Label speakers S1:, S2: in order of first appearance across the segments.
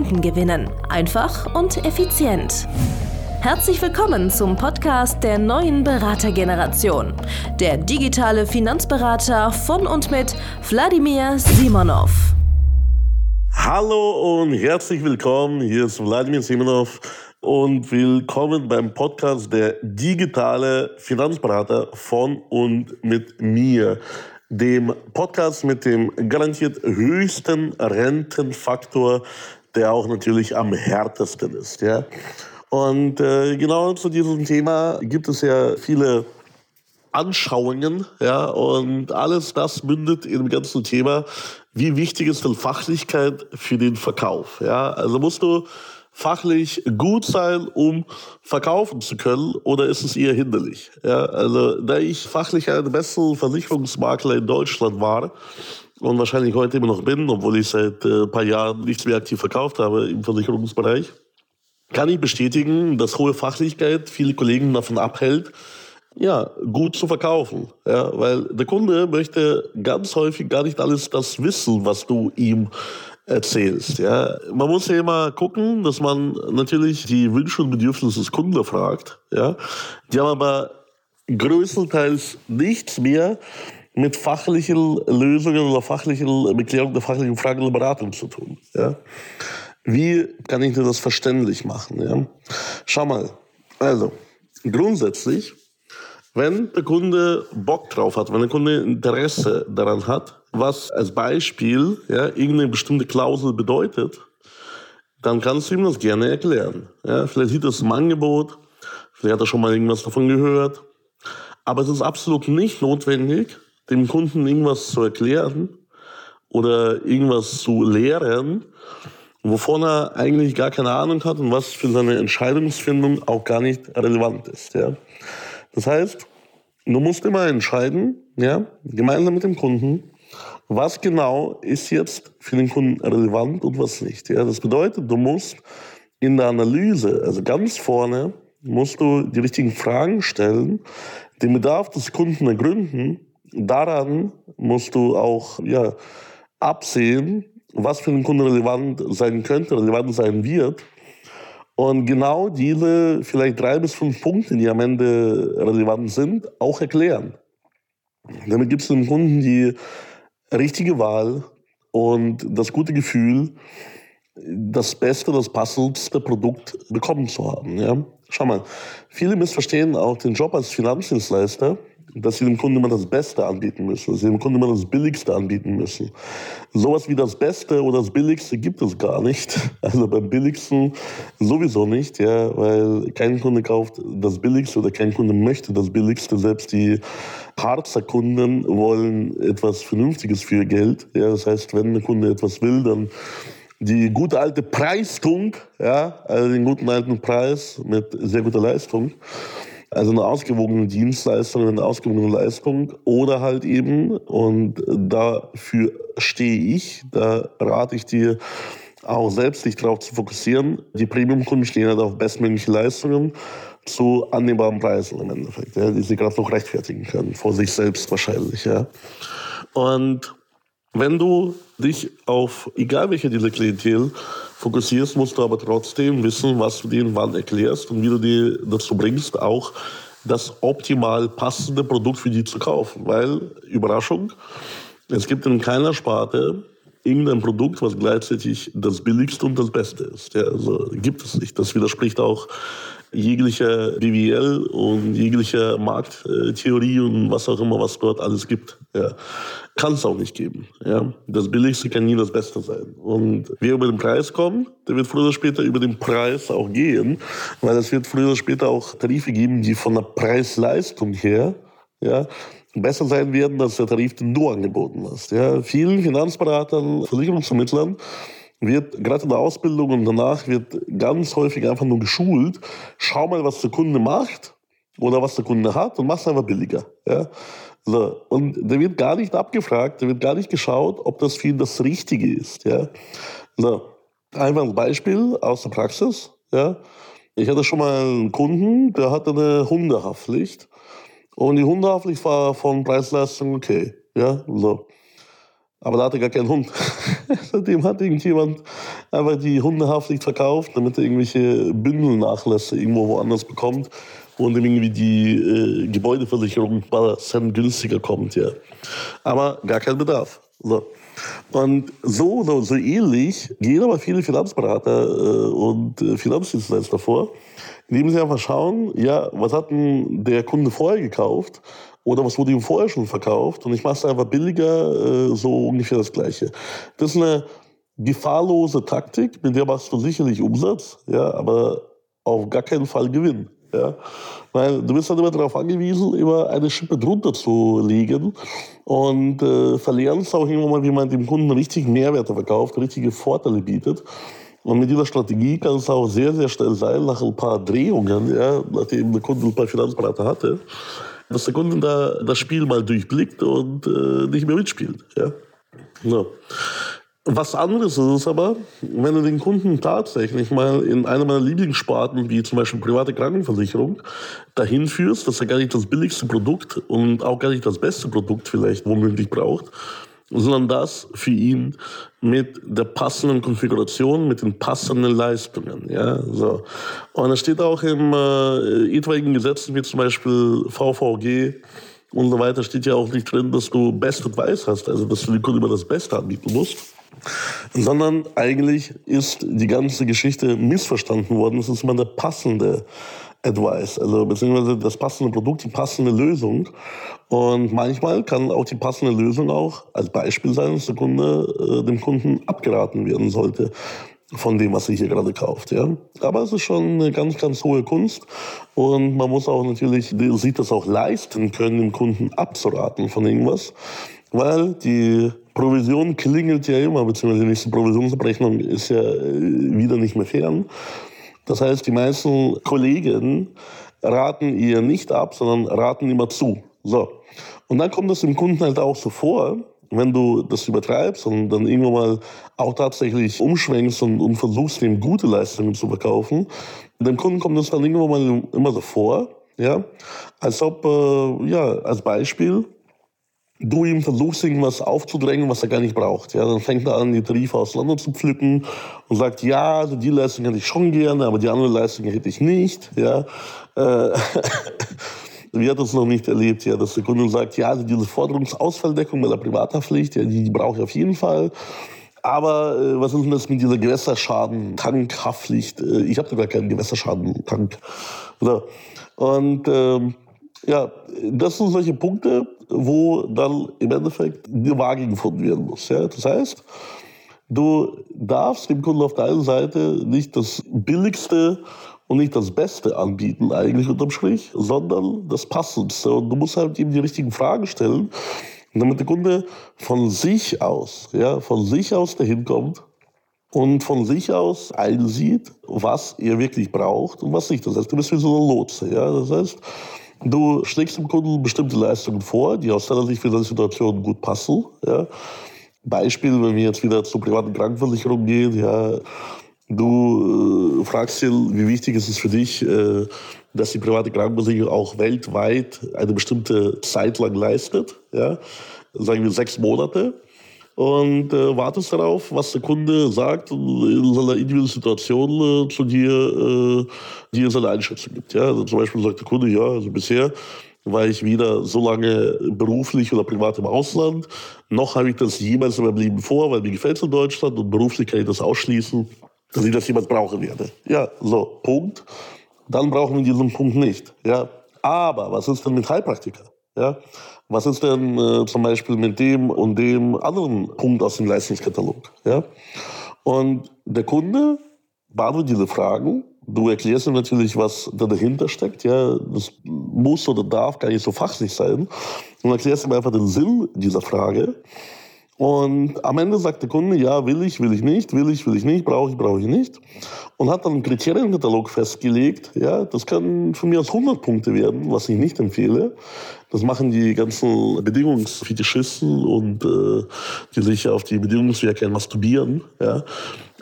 S1: Kunden gewinnen. Einfach und effizient. Herzlich willkommen zum Podcast der neuen Beratergeneration. Der digitale Finanzberater von und mit Wladimir Simonov.
S2: Hallo und herzlich willkommen. Hier ist Wladimir Simonov und willkommen beim Podcast der digitale Finanzberater von und mit mir dem Podcast mit dem garantiert höchsten Rentenfaktor der auch natürlich am härtesten ist. Ja? Und äh, genau zu diesem Thema gibt es ja viele Anschauungen, ja, und alles das mündet in dem ganzen Thema, wie wichtig ist denn Fachlichkeit für den Verkauf, ja. Also musst du fachlich gut sein, um verkaufen zu können, oder ist es eher hinderlich, ja. Also, da ich fachlich einer der Versicherungsmakler in Deutschland war, und wahrscheinlich heute immer noch bin, obwohl ich seit ein äh, paar Jahren nichts mehr aktiv verkauft habe im Versicherungsbereich, kann ich bestätigen, dass hohe Fachlichkeit viele Kollegen davon abhält, ja, gut zu verkaufen. Ja, weil der Kunde möchte ganz häufig gar nicht alles das wissen, was du ihm erzählst. Ja. Man muss ja immer gucken, dass man natürlich die Wünsche und Bedürfnisse des Kunden fragt. Ja. Die haben aber größtenteils nichts mehr mit fachlichen Lösungen oder fachlichen, mit der fachlichen Fragen der Beratung zu tun. Ja? Wie kann ich dir das verständlich machen? Ja? Schau mal, also grundsätzlich, wenn der Kunde Bock drauf hat, wenn der Kunde Interesse daran hat, was als Beispiel ja, irgendeine bestimmte Klausel bedeutet, dann kannst du ihm das gerne erklären. Ja, vielleicht sieht er es im Angebot, vielleicht hat er schon mal irgendwas davon gehört. Aber es ist absolut nicht notwendig, dem Kunden irgendwas zu erklären oder irgendwas zu lehren, wovon er eigentlich gar keine Ahnung hat und was für seine Entscheidungsfindung auch gar nicht relevant ist. Ja. Das heißt, du musst immer entscheiden, ja, gemeinsam mit dem Kunden, was genau ist jetzt für den Kunden relevant und was nicht. Ja. Das bedeutet, du musst in der Analyse, also ganz vorne, musst du die richtigen Fragen stellen, den Bedarf des Kunden ergründen daran musst du auch ja, absehen, was für den Kunden relevant sein könnte, relevant sein wird. Und genau diese vielleicht drei bis fünf Punkte, die am Ende relevant sind, auch erklären. Damit gibt es dem Kunden die richtige Wahl und das gute Gefühl, das beste, das passendste Produkt bekommen zu haben. Ja? Schau mal, viele missverstehen auch den Job als Finanzdienstleister dass sie dem Kunden immer das Beste anbieten müssen, dass sie dem Kunden immer das Billigste anbieten müssen. Sowas wie das Beste oder das Billigste gibt es gar nicht. Also beim Billigsten sowieso nicht, ja, weil kein Kunde kauft das Billigste oder kein Kunde möchte das Billigste. Selbst die Harzer Kunden wollen etwas Vernünftiges für ihr Geld. Ja, das heißt, wenn der Kunde etwas will, dann die gute alte Preistung, ja, also den guten alten Preis mit sehr guter Leistung. Also eine ausgewogene Dienstleistung, eine ausgewogene Leistung oder halt eben, und dafür stehe ich, da rate ich dir auch selbst, dich darauf zu fokussieren. Die Premium-Kunden stehen halt auf bestmögliche Leistungen zu annehmbaren Preisen im Endeffekt, ja, die sie gerade noch rechtfertigen können, vor sich selbst wahrscheinlich. Ja. Und wenn du dich auf egal welche dieser Klientel fokussierst, musst du aber trotzdem wissen, was du denen wann erklärst und wie du die dazu bringst, auch das optimal passende Produkt für die zu kaufen. Weil, Überraschung, es gibt in keiner Sparte irgendein Produkt, was gleichzeitig das billigste und das Beste ist. Ja, also gibt es nicht. Das widerspricht auch jeglicher BWL und jeglicher Markttheorie und was auch immer, was dort alles gibt. Ja. Kann es auch nicht geben. Ja. Das Billigste kann nie das Beste sein. Und wer über den Preis kommt, der wird früher oder später über den Preis auch gehen, weil es wird früher oder später auch Tarife geben, die von der Preis-Leistung her ja, besser sein werden als der Tarif, den du angeboten hast. Ja. Vielen Finanzberatern, Versicherungsvermittlern wird gerade in der Ausbildung und danach wird ganz häufig einfach nur geschult. Schau mal, was der Kunde macht oder was der Kunde hat und mach es einfach billiger. Ja? So. Und da wird gar nicht abgefragt, da wird gar nicht geschaut, ob das für ihn das Richtige ist. Ja? So. Einfach ein Beispiel aus der Praxis. Ja? Ich hatte schon mal einen Kunden, der hatte eine Hundehaftpflicht. Und die Hundehaftpflicht war von Preis-Leistung okay. Ja? So. Aber da hatte er gar keinen Hund. Seitdem hat irgendjemand einfach die Hundehaftpflicht verkauft, damit er irgendwelche Bündelnachlässe irgendwo woanders bekommt und irgendwie die äh, Gebäudeversicherung Cent günstiger kommt. Ja. Aber gar kein Bedarf. So. Und so oder so ähnlich gehen aber viele Finanzberater äh, und äh, Finanzdienstleister vor, indem sie einfach schauen, ja, was hat denn der Kunde vorher gekauft oder was wurde ihm vorher schon verkauft und ich mache es einfach billiger, äh, so ungefähr das Gleiche. Das ist eine gefahrlose Taktik, mit der machst du sicherlich Umsatz, ja, aber auf gar keinen Fall Gewinn. Ja? Weil du bist dann immer darauf angewiesen, immer eine Schippe drunter zu legen und äh, verlernst auch irgendwann mal, wie man dem Kunden richtig Mehrwerte verkauft, richtige Vorteile bietet. Und mit dieser Strategie kann es auch sehr, sehr schnell sein, nach ein paar Drehungen, ja, nachdem der Kunde ein paar Finanzberater hatte, dass der Kunde da das Spiel mal durchblickt und äh, nicht mehr mitspielt. Ja? ja. Was anderes ist es aber, wenn du den Kunden tatsächlich mal in einer meiner Lieblingssparten, wie zum Beispiel private Krankenversicherung, dahin führst, dass er gar nicht das billigste Produkt und auch gar nicht das beste Produkt vielleicht womöglich braucht, sondern das für ihn mit der passenden Konfiguration, mit den passenden Leistungen. Ja, so. Und es steht auch im äh, etwaigen Gesetzen, wie zum Beispiel VVG und so weiter, steht ja auch nicht drin, dass du Best Advice hast, also dass du den Kunden immer das Beste anbieten musst. Sondern eigentlich ist die ganze Geschichte missverstanden worden. Es ist immer der passende Advice, also beziehungsweise das passende Produkt, die passende Lösung. Und manchmal kann auch die passende Lösung auch als Beispiel sein, dass der Kunde, äh, dem Kunden abgeraten werden sollte von dem, was er hier gerade kauft. Ja? Aber es ist schon eine ganz, ganz hohe Kunst. Und man muss auch natürlich, sieht das auch leisten können, dem Kunden abzuraten von irgendwas. Weil die Provision klingelt ja immer, beziehungsweise die nächste Provisionsabrechnung ist ja äh, wieder nicht mehr fern. Das heißt, die meisten Kollegen raten ihr nicht ab, sondern raten immer zu. So. Und dann kommt es dem Kunden halt auch so vor, wenn du das übertreibst und dann irgendwann mal auch tatsächlich umschwenkst und, und versuchst, ihm gute Leistungen zu verkaufen, dem Kunden kommt das dann irgendwann mal immer so vor, ja, als ob, äh, ja, als Beispiel, du ihm versuchst, irgendwas aufzudrängen, was er gar nicht braucht. Ja, dann fängt er an, die Tarife auseinander zu pflücken und sagt, ja, also die Leistung hätte ich schon gerne, aber die andere Leistung hätte ich nicht. Ja. Äh, wir hatten es noch nicht erlebt, ja, dass der Kunde sagt, ja, also diese Forderungsausfalldeckung bei der Privathaftpflicht, ja, die, die brauche ich auf jeden Fall. Aber äh, was ist denn das mit dieser Gewässerschaden-Tankhaftpflicht? Äh, ich habe gar keinen Gewässerschaden-Tank. So. Und ähm, ja, das sind solche Punkte, wo dann im Endeffekt die Waage gefunden werden muss. Ja? Das heißt, du darfst dem Kunden auf der einen Seite nicht das billigste und nicht das Beste anbieten, eigentlich unterm Strich, sondern das Passendste. Und du musst halt ihm die richtigen Fragen stellen, damit der Kunde von sich aus, ja, von sich aus dahin kommt und von sich aus einsieht, was er wirklich braucht und was nicht. Das heißt, du bist wie so ein Lotse. Ja? Das heißt, du schlägst dem Kunden bestimmte Leistungen vor, die aus seiner Sicht für seine Situation gut passen. Ja? Beispiel, wenn wir jetzt wieder zur privaten Krankenversicherung gehen, ja, Du äh, fragst dir, wie wichtig ist es für dich, äh, dass die private Krankenversicherung auch weltweit eine bestimmte Zeit lang leistet, ja? sagen wir sechs Monate. Und äh, wartest darauf, was der Kunde sagt in seiner individuellen Situation äh, zu dir, äh, dir seine Einschätzung gibt. Ja? Also zum Beispiel sagt der Kunde, ja, also bisher war ich weder so lange beruflich oder privat im Ausland, noch habe ich das jemals in meinem Leben vor, weil mir gefällt es in Deutschland und beruflich kann ich das ausschließen dass ich das jemals brauchen werde. Ja, so, Punkt. Dann brauchen wir diesen Punkt nicht. Ja. Aber was ist denn mit Heilpraktiker? Ja. Was ist denn äh, zum Beispiel mit dem und dem anderen Punkt aus dem Leistungskatalog? Ja. Und der Kunde beantwortet diese Fragen. Du erklärst ihm natürlich, was da dahinter steckt. Ja, das muss oder darf gar nicht so fachlich sein. Und erklärst ihm einfach den Sinn dieser Frage. Und am Ende sagt der Kunde, ja, will ich, will ich nicht, will ich, will ich nicht, brauche ich, brauche ich nicht. Und hat dann einen Kriterienkatalog festgelegt. Ja, das kann von mir aus 100 Punkte werden, was ich nicht empfehle. Das machen die ganzen Bedingungsfetischisten und äh, die sich auf die Bedingungswerke masturbieren. Ja.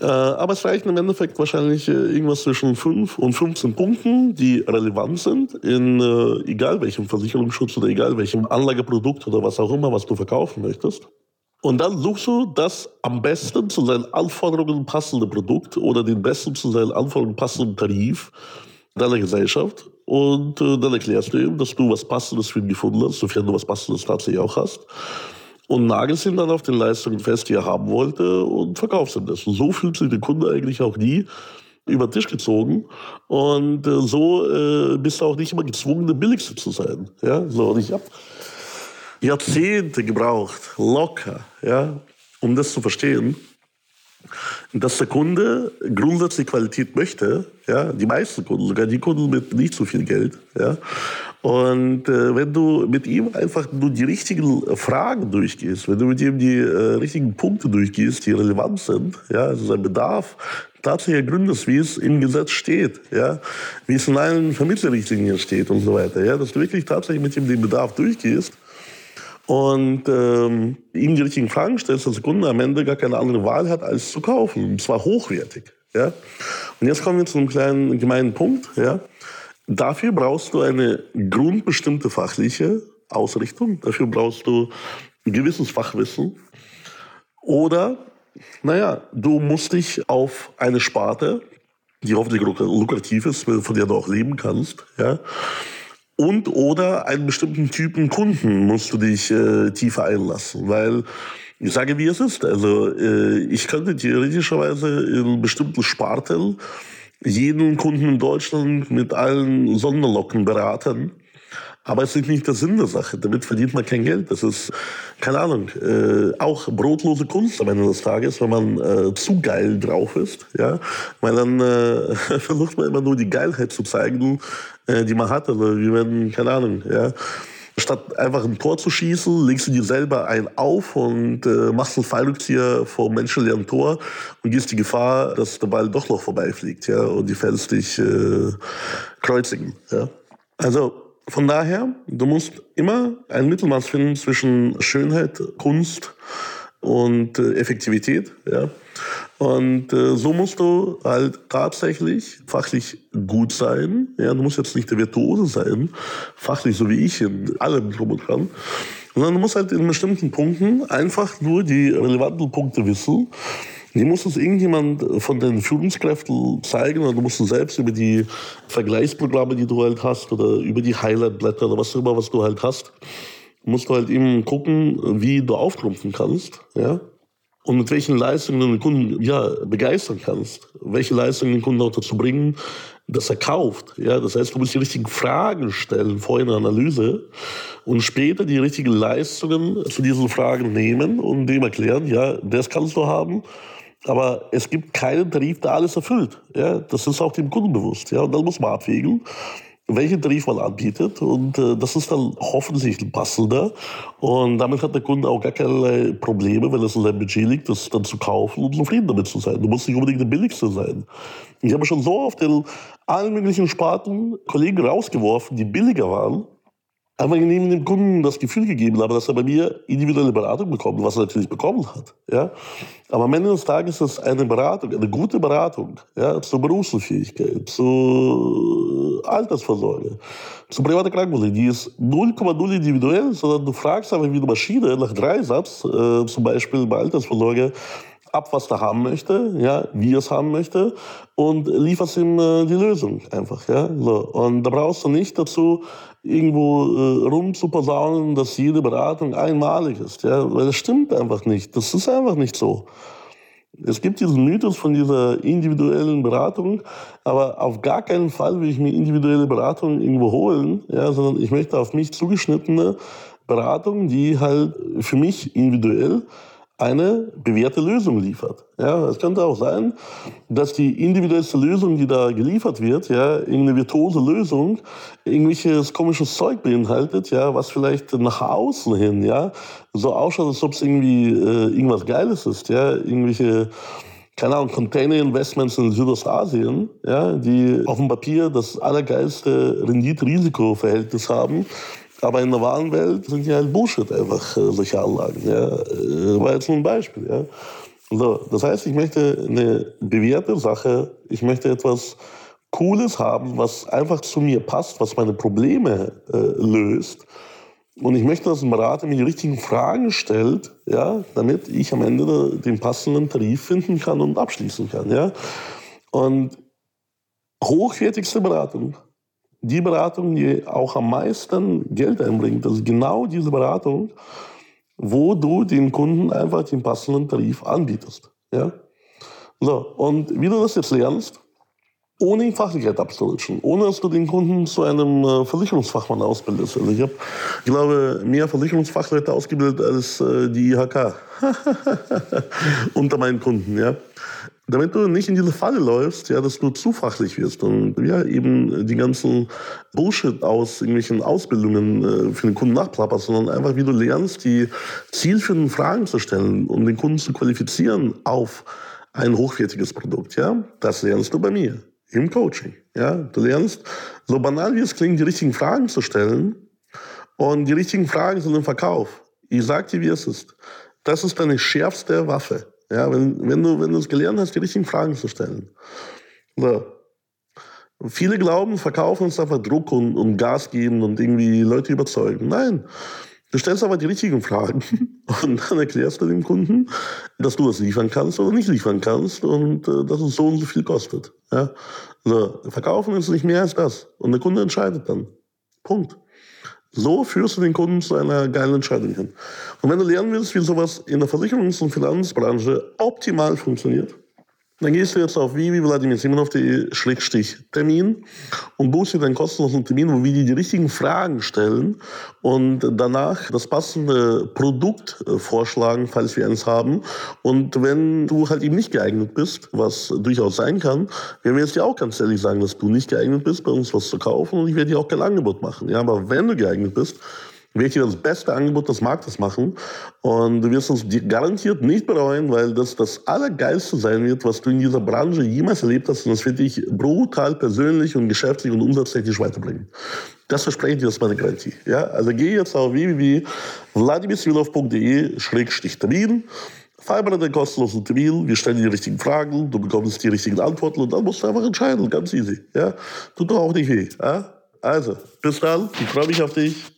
S2: Äh, aber es reichen im Endeffekt wahrscheinlich äh, irgendwas zwischen 5 und 15 Punkten, die relevant sind in äh, egal welchem Versicherungsschutz oder egal welchem Anlageprodukt oder was auch immer, was du verkaufen möchtest. Und dann suchst du das am besten zu seinen Anforderungen passende Produkt oder den besten zu seinen Anforderungen passenden Tarif deiner Gesellschaft. Und äh, dann erklärst du ihm, dass du was Passendes für ihn gefunden hast, sofern du was Passendes tatsächlich auch hast. Und nagelst ihn dann auf den Leistungen fest, die er haben wollte und verkaufst ihm das. Und so fühlt sich der Kunde eigentlich auch nie über den Tisch gezogen. Und äh, so äh, bist du auch nicht immer gezwungen, der Billigste zu sein. Ja, so. Und ich habe Jahrzehnte gebraucht, locker, ja, um das zu verstehen, dass der Kunde grundsätzlich Qualität möchte, ja, die meisten Kunden, sogar die Kunden mit nicht so viel Geld, ja. Und äh, wenn du mit ihm einfach nur die richtigen Fragen durchgehst, wenn du mit ihm die äh, richtigen Punkte durchgehst, die relevant sind, ja, also sein Bedarf tatsächlich ergründest, wie es im Gesetz steht, ja, wie es in allen Vermittlerrichtlinien steht und so weiter, ja, dass du wirklich tatsächlich mit ihm den Bedarf durchgehst, und ähm, ihm die richtigen Fragen stellst, dass der Kunde am Ende gar keine andere Wahl hat, als zu kaufen. Und zwar hochwertig. Ja? Und jetzt kommen wir zu einem kleinen gemeinen Punkt. Ja? Dafür brauchst du eine grundbestimmte fachliche Ausrichtung. Dafür brauchst du ein gewisses Fachwissen. Oder, naja, du musst dich auf eine Sparte, die hoffentlich lukrativ ist, von der du auch leben kannst, ja, und oder einen bestimmten Typen Kunden musst du dich äh, tiefer einlassen, weil ich sage, wie es ist. Also äh, ich könnte theoretischerweise in bestimmten Sparten jeden Kunden in Deutschland mit allen Sonderlocken beraten. Aber es ist nicht der Sinn der Sache. Damit verdient man kein Geld. Das ist, keine Ahnung, äh, auch brotlose Kunst am Ende des Tages, wenn man äh, zu geil drauf ist. Ja? Weil dann äh, versucht man immer nur die Geilheit zu zeigen, äh, die man hat. Also wie wenn, keine Ahnung, ja. Statt einfach ein Tor zu schießen, legst du dir selber ein auf und äh, machst einen Fallrückzieher vom menschenleeren Tor und gehst die Gefahr, dass der Ball doch noch vorbeifliegt, ja, und die Fans dich äh, kreuzigen, ja. Also, von daher, du musst immer ein Mittelmaß finden zwischen Schönheit, Kunst und äh, Effektivität. Ja. Und äh, so musst du halt tatsächlich fachlich gut sein. Ja, du musst jetzt nicht der Virtuose sein, fachlich so wie ich in allem drum und dran. Sondern du musst halt in bestimmten Punkten einfach nur die relevanten Punkte wissen. Die muss es irgendjemand von den Führungskräften zeigen oder du musst selbst über die Vergleichsprogramme, die du halt hast oder über die Highlightblätter oder was immer, was du halt hast, musst du halt eben gucken, wie du auftrumpfen kannst, ja. Und mit welchen Leistungen du den Kunden ja, begeistern kannst. Welche Leistungen den Kunden auch dazu bringen, dass er kauft. Ja, das heißt, du musst die richtigen Fragen stellen vor einer Analyse und später die richtigen Leistungen zu diesen Fragen nehmen und dem erklären, ja, das kannst du haben, aber es gibt keinen Tarif, der alles erfüllt. Ja, das ist auch dem Kunden bewusst. Ja, und dann muss man abwägen welchen Tarif man anbietet. Und äh, das ist dann hoffentlich passender. Und damit hat der Kunde auch gar keine Probleme, wenn es in seinem Budget liegt, das dann zu kaufen und zufrieden damit zu sein. Du musst nicht unbedingt der billigste sein. Ich habe schon so oft in allen möglichen Sparten Kollegen rausgeworfen, die billiger waren, ich nehme dem Kunden das Gefühl gegeben habe, dass er bei mir individuelle Beratung bekommt, was er natürlich bekommen hat. Ja? Aber am Ende des Tages ist es eine Beratung, eine gute Beratung ja, zur Berufsunfähigkeit, zur Altersvorsorge, zur privaten Krankenversicherung. Die ist 0,0 individuell, sondern du fragst einfach wie eine Maschine nach Dreisatz, äh, zum Beispiel bei Altersvorsorge, ab, was er haben möchte, ja, wie er es haben möchte und lieferst ihm äh, die Lösung einfach, ja. So. Und da brauchst du nicht dazu irgendwo äh, rumzuposaunen, dass jede Beratung einmalig ist, ja, weil das stimmt einfach nicht. Das ist einfach nicht so. Es gibt diesen Mythos von dieser individuellen Beratung, aber auf gar keinen Fall will ich mir individuelle Beratung irgendwo holen, ja, sondern ich möchte auf mich zugeschnittene Beratung, die halt für mich individuell eine bewährte Lösung liefert. Ja, es könnte auch sein, dass die individuellste Lösung, die da geliefert wird, ja, irgendeine virtuose Lösung, irgendwelches komisches Zeug beinhaltet, ja, was vielleicht nach außen hin, ja, so ausschaut, als ob es irgendwie äh, irgendwas Geiles ist, ja, irgendwelche keine Ahnung, Container-Investments in Südostasien, ja, die auf dem Papier das allergeilste Rendite-Risiko-Verhältnis haben, aber in der wahren Welt sind die halt Bullshit einfach, äh, solche Anlagen. Ja. Äh, war jetzt nur ein Beispiel. Ja. So, das heißt, ich möchte eine bewährte Sache, ich möchte etwas Cooles haben, was einfach zu mir passt, was meine Probleme äh, löst. Und ich möchte, dass ein Berater mir die richtigen Fragen stellt, ja, damit ich am Ende den passenden Tarif finden kann und abschließen kann. Ja. Und hochwertigste Beratung die Beratung, die auch am meisten Geld einbringt, ist genau diese Beratung, wo du den Kunden einfach den passenden Tarif anbietest. Ja? So, und wie du das jetzt lernst, ohne Fachlichkeit abzurutschen, ohne dass du den Kunden zu einem äh, Versicherungsfachmann ausbildest. Also ich habe, glaube, mehr Versicherungsfachleute ausgebildet als äh, die IHK unter meinen Kunden. Ja? Damit du nicht in diese Falle läufst, ja, dass du zu fachlich wirst und ja, eben die ganzen Bullshit aus irgendwelchen Ausbildungen äh, für den Kunden nachplapperst, sondern einfach, wie du lernst, die zielführenden Fragen zu stellen, um den Kunden zu qualifizieren auf ein hochwertiges Produkt, ja, das lernst du bei mir im Coaching, ja. Du lernst, so banal wie es klingt, die richtigen Fragen zu stellen und die richtigen Fragen sind im Verkauf. Ich sag dir, wie es ist. Das ist deine schärfste Waffe. Ja, wenn, wenn du wenn du es gelernt hast, die richtigen Fragen zu stellen. So. Viele glauben, verkaufen uns einfach Druck und, und Gas geben und irgendwie Leute überzeugen. Nein. Du stellst aber die richtigen Fragen und dann erklärst du dem Kunden, dass du was liefern kannst oder nicht liefern kannst und äh, dass es so und so viel kostet. Ja? So, verkaufen ist nicht mehr als das. Und der Kunde entscheidet dann. Punkt. So führst du den Kunden zu einer geilen Entscheidung hin. Und wenn du lernen willst, wie sowas in der Versicherungs- und Finanzbranche optimal funktioniert, dann gehst du jetzt auf www.vladimirsimonov.de-termin und buchst dir deinen kostenlosen Termin, wo wir dir die richtigen Fragen stellen und danach das passende Produkt äh, vorschlagen, falls wir eins haben. Und wenn du halt eben nicht geeignet bist, was durchaus sein kann, werden wir jetzt dir auch ganz ehrlich sagen, dass du nicht geeignet bist, bei uns was zu kaufen und ich werde dir auch kein Angebot machen. Ja, aber wenn du geeignet bist, dir das beste Angebot des Marktes machen. Und du wirst uns garantiert nicht bereuen, weil das das Allergeilste sein wird, was du in dieser Branche jemals erlebt hast. Und das wird dich brutal persönlich und geschäftlich und umsatztechnisch weiterbringen. Das verspreche ich dir, das ist meine Garantie. Ja? Also geh jetzt auf www.vladimirsilov.de-termin. Vereinbare den kostenlosen Termin, wir stellen die richtigen Fragen, du bekommst die richtigen Antworten und dann musst du einfach entscheiden, ganz easy. Ja? Tut doch auch nicht weh. Ja? Also, bis dann, ich freue mich auf dich.